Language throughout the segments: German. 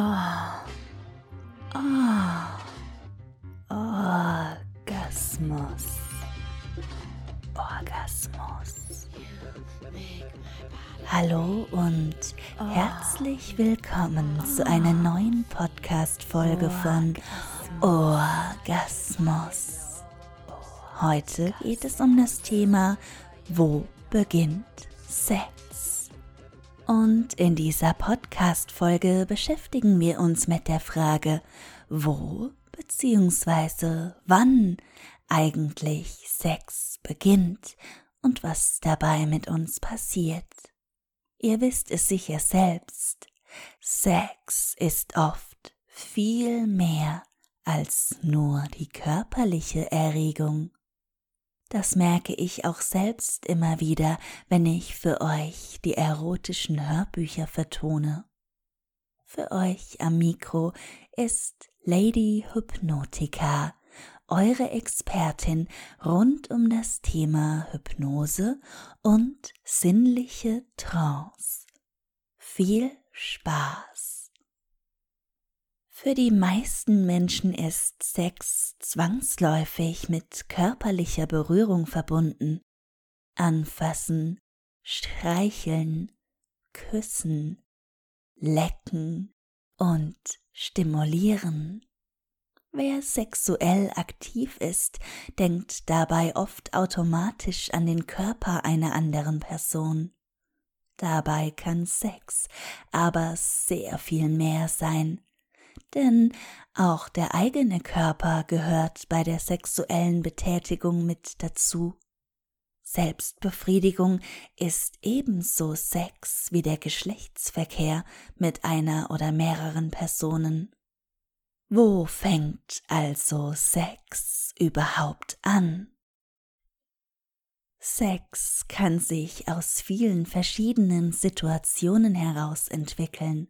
Oh. Oh. Orgasmus. Orgasmus. Hallo und herzlich willkommen zu einer neuen Podcast-Folge von Orgasmus. Heute geht es um das Thema Wo beginnt Sex? Und in dieser Podcast-Folge beschäftigen wir uns mit der Frage, wo bzw. wann eigentlich Sex beginnt und was dabei mit uns passiert. Ihr wisst es sicher selbst, Sex ist oft viel mehr als nur die körperliche Erregung. Das merke ich auch selbst immer wieder, wenn ich für euch die erotischen Hörbücher vertone. Für euch am Mikro ist Lady Hypnotica, eure Expertin rund um das Thema Hypnose und sinnliche Trance. Viel Spaß! Für die meisten Menschen ist Sex zwangsläufig mit körperlicher Berührung verbunden. Anfassen, streicheln, küssen, lecken und stimulieren. Wer sexuell aktiv ist, denkt dabei oft automatisch an den Körper einer anderen Person. Dabei kann Sex aber sehr viel mehr sein, denn auch der eigene Körper gehört bei der sexuellen Betätigung mit dazu. Selbstbefriedigung ist ebenso Sex wie der Geschlechtsverkehr mit einer oder mehreren Personen. Wo fängt also Sex überhaupt an? Sex kann sich aus vielen verschiedenen Situationen heraus entwickeln,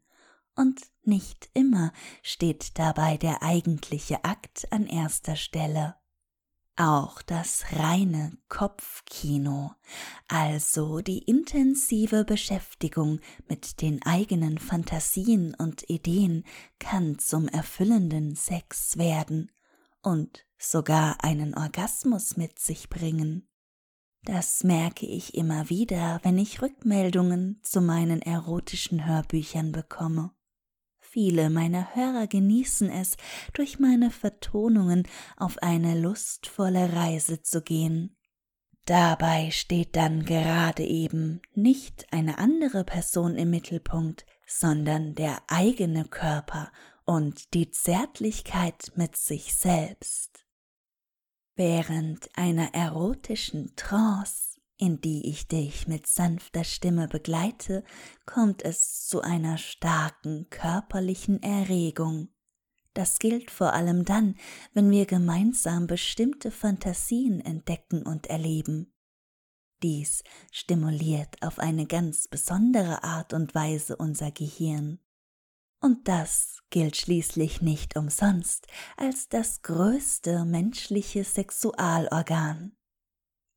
und nicht immer steht dabei der eigentliche Akt an erster Stelle. Auch das reine Kopfkino, also die intensive Beschäftigung mit den eigenen Fantasien und Ideen, kann zum erfüllenden Sex werden und sogar einen Orgasmus mit sich bringen. Das merke ich immer wieder, wenn ich Rückmeldungen zu meinen erotischen Hörbüchern bekomme. Viele meiner Hörer genießen es, durch meine Vertonungen auf eine lustvolle Reise zu gehen. Dabei steht dann gerade eben nicht eine andere Person im Mittelpunkt, sondern der eigene Körper und die Zärtlichkeit mit sich selbst. Während einer erotischen Trance in die ich dich mit sanfter Stimme begleite, kommt es zu einer starken körperlichen Erregung. Das gilt vor allem dann, wenn wir gemeinsam bestimmte Fantasien entdecken und erleben. Dies stimuliert auf eine ganz besondere Art und Weise unser Gehirn. Und das gilt schließlich nicht umsonst als das größte menschliche Sexualorgan.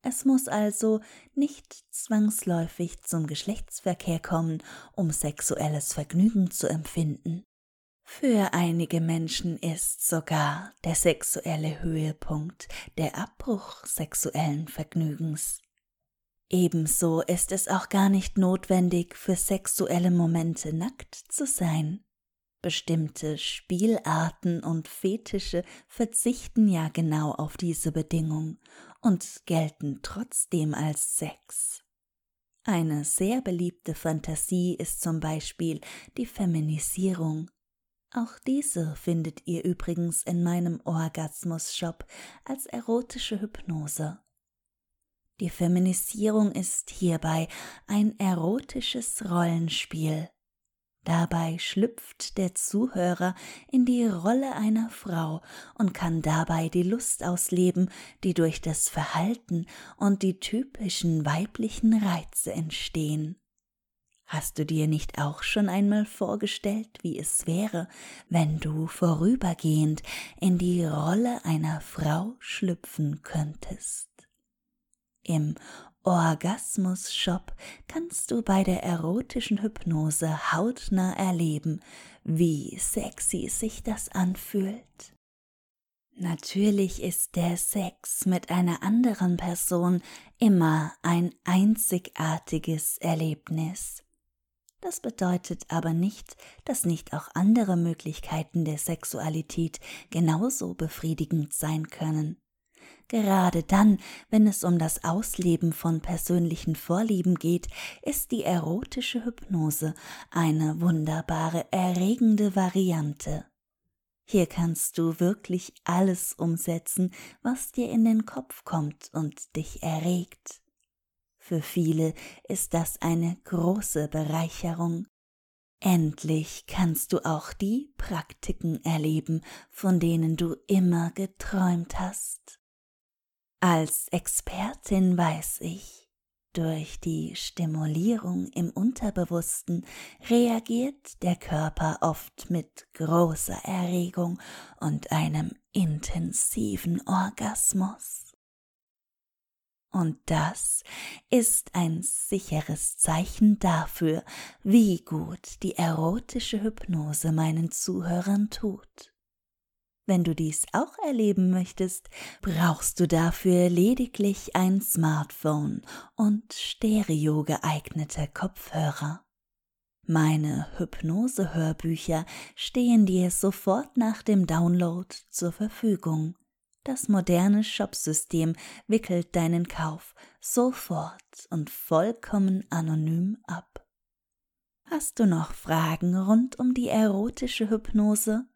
Es muss also nicht zwangsläufig zum Geschlechtsverkehr kommen, um sexuelles Vergnügen zu empfinden. Für einige Menschen ist sogar der sexuelle Höhepunkt der Abbruch sexuellen Vergnügens. Ebenso ist es auch gar nicht notwendig, für sexuelle Momente nackt zu sein. Bestimmte Spielarten und Fetische verzichten ja genau auf diese Bedingung und gelten trotzdem als Sex. Eine sehr beliebte Fantasie ist zum Beispiel die Feminisierung. Auch diese findet ihr übrigens in meinem Orgasmus-Shop als erotische Hypnose. Die Feminisierung ist hierbei ein erotisches Rollenspiel, Dabei schlüpft der Zuhörer in die Rolle einer Frau und kann dabei die Lust ausleben, die durch das Verhalten und die typischen weiblichen Reize entstehen. Hast du dir nicht auch schon einmal vorgestellt, wie es wäre, wenn du vorübergehend in die Rolle einer Frau schlüpfen könntest? Im Orgasmus Shop kannst du bei der erotischen Hypnose hautnah erleben, wie sexy sich das anfühlt. Natürlich ist der Sex mit einer anderen Person immer ein einzigartiges Erlebnis. Das bedeutet aber nicht, dass nicht auch andere Möglichkeiten der Sexualität genauso befriedigend sein können. Gerade dann, wenn es um das Ausleben von persönlichen Vorlieben geht, ist die erotische Hypnose eine wunderbare, erregende Variante. Hier kannst du wirklich alles umsetzen, was dir in den Kopf kommt und dich erregt. Für viele ist das eine große Bereicherung. Endlich kannst du auch die Praktiken erleben, von denen du immer geträumt hast. Als Expertin weiß ich, durch die Stimulierung im Unterbewussten reagiert der Körper oft mit großer Erregung und einem intensiven Orgasmus. Und das ist ein sicheres Zeichen dafür, wie gut die erotische Hypnose meinen Zuhörern tut. Wenn du dies auch erleben möchtest, brauchst du dafür lediglich ein Smartphone und stereo geeignete Kopfhörer. Meine Hypnose-Hörbücher stehen dir sofort nach dem Download zur Verfügung das moderne Shopsystem wickelt deinen Kauf sofort und vollkommen anonym ab. Hast du noch Fragen rund um die erotische Hypnose?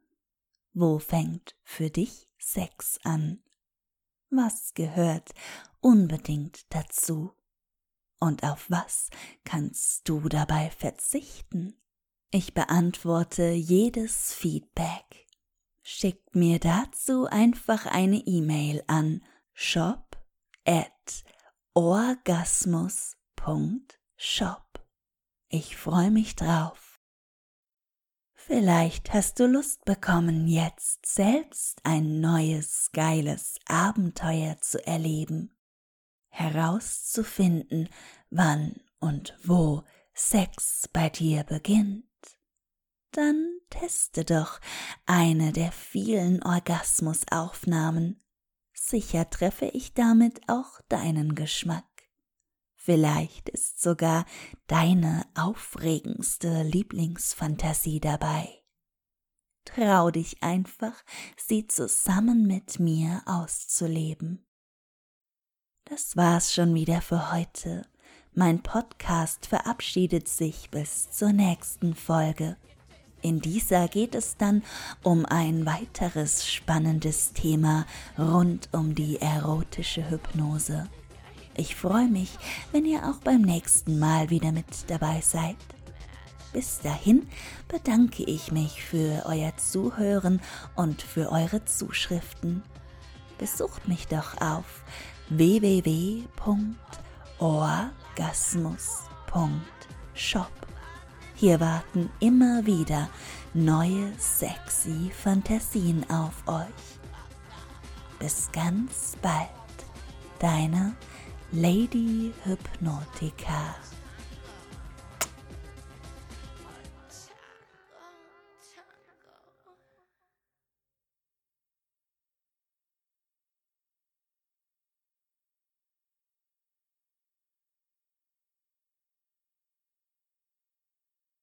Wo fängt für dich Sex an? Was gehört unbedingt dazu? Und auf was kannst du dabei verzichten? Ich beantworte jedes Feedback Schickt mir dazu einfach eine E-Mail an shop at orgasmus.shop. Ich freue mich drauf. Vielleicht hast du Lust bekommen, jetzt selbst ein neues, geiles Abenteuer zu erleben, herauszufinden, wann und wo Sex bei dir beginnt dann teste doch eine der vielen Orgasmusaufnahmen. Sicher treffe ich damit auch deinen Geschmack. Vielleicht ist sogar deine aufregendste Lieblingsfantasie dabei. Trau dich einfach, sie zusammen mit mir auszuleben. Das war's schon wieder für heute. Mein Podcast verabschiedet sich bis zur nächsten Folge. In dieser geht es dann um ein weiteres spannendes Thema rund um die erotische Hypnose. Ich freue mich, wenn ihr auch beim nächsten Mal wieder mit dabei seid. Bis dahin bedanke ich mich für euer Zuhören und für eure Zuschriften. Besucht mich doch auf www.orgasmus.shop. Hier warten immer wieder neue sexy Fantasien auf euch. Bis ganz bald, deine Lady Hypnotica.